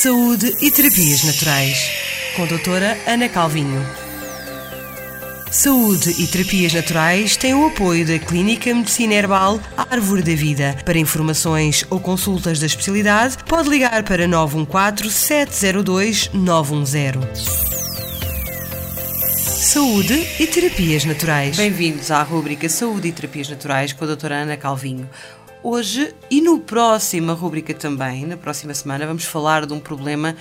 Saúde e Terapias Naturais, com a doutora Ana Calvinho. Saúde e Terapias Naturais têm o apoio da Clínica Medicina Herbal Árvore da Vida. Para informações ou consultas da especialidade, pode ligar para 914 702 910. Saúde e Terapias Naturais. Bem-vindos à rubrica Saúde e Terapias Naturais com a doutora Ana Calvinho. Hoje e no próxima rubrica também, na próxima semana, vamos falar de um problema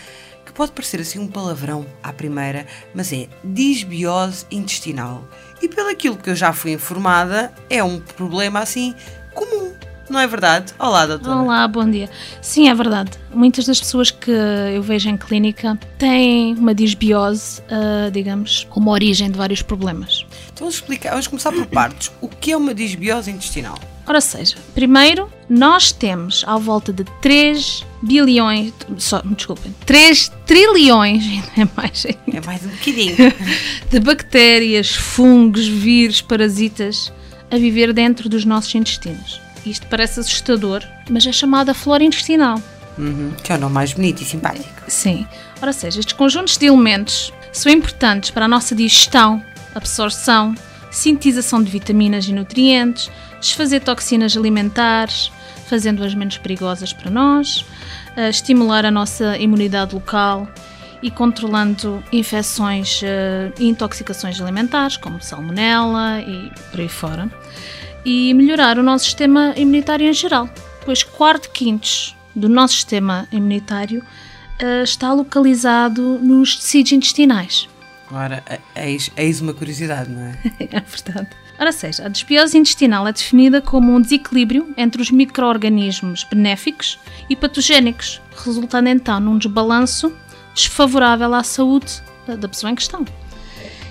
que pode parecer assim um palavrão à primeira, mas é disbiose intestinal. E pelo aquilo que eu já fui informada, é um problema assim comum. Não é verdade? Olá, doutora. Olá, bom dia. Sim, é verdade. Muitas das pessoas que eu vejo em clínica têm uma disbiose, uh, digamos, como origem de vários problemas. Então vamos explicar, vamos começar por partes. O que é uma disbiose intestinal? Ora seja, primeiro, nós temos à volta de 3 bilhões, só, desculpem, 3 trilhões, é mais, é mais um bocadinho, de bactérias, fungos, vírus, parasitas a viver dentro dos nossos intestinos. Isto parece assustador, mas é chamada flora intestinal. Uhum, que é o nome mais bonito e simpático. Sim. Ora seja, estes conjuntos de elementos são importantes para a nossa digestão, absorção, sintetização de vitaminas e nutrientes, desfazer toxinas alimentares, fazendo-as menos perigosas para nós, estimular a nossa imunidade local e controlando infecções eh, e intoxicações alimentares, como salmonela e por aí fora, e melhorar o nosso sistema imunitário em geral, pois quarto quintos do nosso sistema imunitário eh, está localizado nos tecidos intestinais. Ora, eis, eis uma curiosidade, não é? é verdade. Ora seja, a desbiose intestinal é definida como um desequilíbrio entre os micro-organismos benéficos e patogénicos, resultando então num desbalanço desfavorável à saúde da pessoa em questão.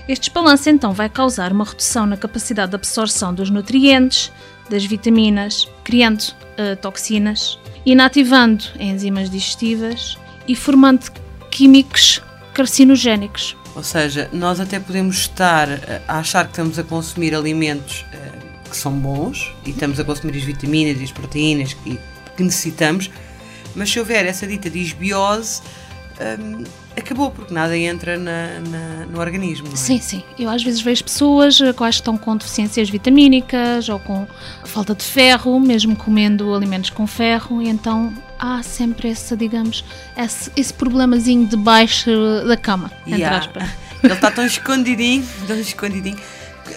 Este desbalanço então vai causar uma redução na capacidade de absorção dos nutrientes, das vitaminas, criando uh, toxinas, inativando enzimas digestivas e formando químicos carcinogénicos, ou seja, nós até podemos estar a achar que estamos a consumir alimentos uh, que são bons e estamos a consumir as vitaminas e as proteínas que, que necessitamos, mas se houver essa dita disbiose, um, acabou porque nada entra na, na, no organismo. É? Sim, sim. Eu às vezes vejo pessoas eh, quais estão com deficiências vitamínicas ou com falta de ferro, mesmo comendo alimentos com ferro, e então há sempre esse, digamos, esse, esse problemazinho debaixo da cama, entre yeah. aspas. Ele está tão escondidinho, tão escondidinho.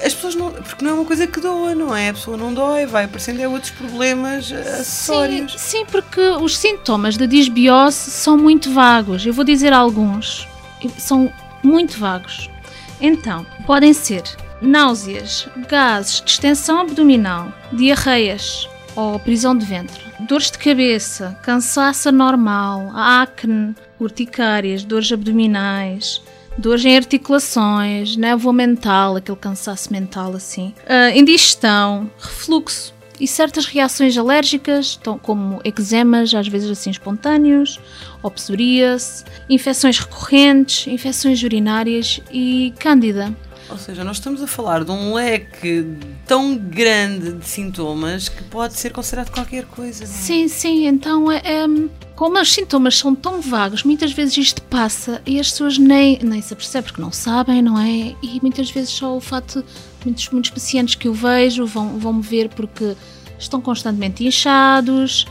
As pessoas não. Porque não é uma coisa que doa, não é? A pessoa não dói, vai aparecendo é outros problemas acessórios. Sim, sim, porque os sintomas da disbiose são muito vagos. Eu vou dizer alguns. São muito vagos. Então, podem ser náuseas, gases, distensão abdominal, diarreias ou prisão de ventre, dores de cabeça, cansaço normal, acne, urticárias, dores abdominais, dores em articulações, névoa mental, aquele cansaço mental assim, uh, indigestão, refluxo e certas reações alérgicas, como eczemas, às vezes assim espontâneos, ou psoríase, infecções recorrentes, infecções urinárias e cândida. Ou seja, nós estamos a falar de um leque tão grande de sintomas que pode ser considerado qualquer coisa. É? Sim, sim. Então, é, é, como os sintomas são tão vagos, muitas vezes isto passa e as pessoas nem, nem se apercebem porque não sabem, não é? E muitas vezes só o fato, muitos, muitos pacientes que eu vejo vão, vão me ver porque estão constantemente inchados.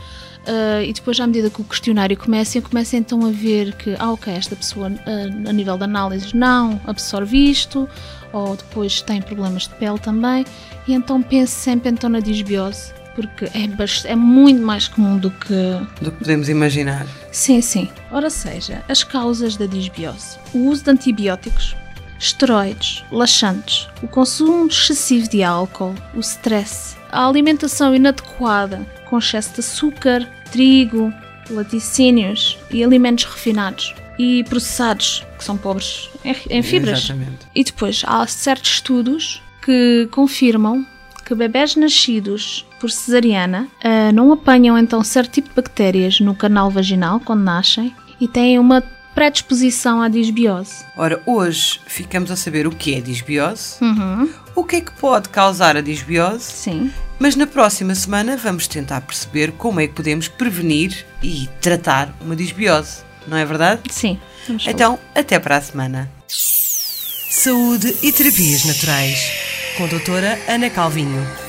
Uh, e depois, à medida que o questionário começa, eu começo então a ver que, ah, ok, esta pessoa uh, a nível de análise não absorve isto, ou depois tem problemas de pele também, e então penso sempre então na disbiose, porque é, é muito mais comum do que... Do que podemos imaginar. Sim, sim. Ora seja, as causas da disbiose. O uso de antibióticos, esteroides, laxantes, o consumo excessivo de álcool, o stress, a alimentação inadequada, com excesso de açúcar, trigo, laticínios e alimentos refinados, e processados, que são pobres em, fibras. Exatamente. E depois há certos estudos que confirmam que bebés nascidos por cesariana uh, não apanham então certo tipo de bactérias no canal vaginal quando nascem e têm uma predisposição à disbiose. Ora, hoje ficamos a saber o que é disbiose, uhum. o que é que pode causar a disbiose, Sim. mas na próxima semana vamos tentar perceber como é que podemos prevenir e tratar uma disbiose não é verdade? Sim. Então, até para a semana. Saúde e terapias naturais. Com a doutora Ana Calvinho.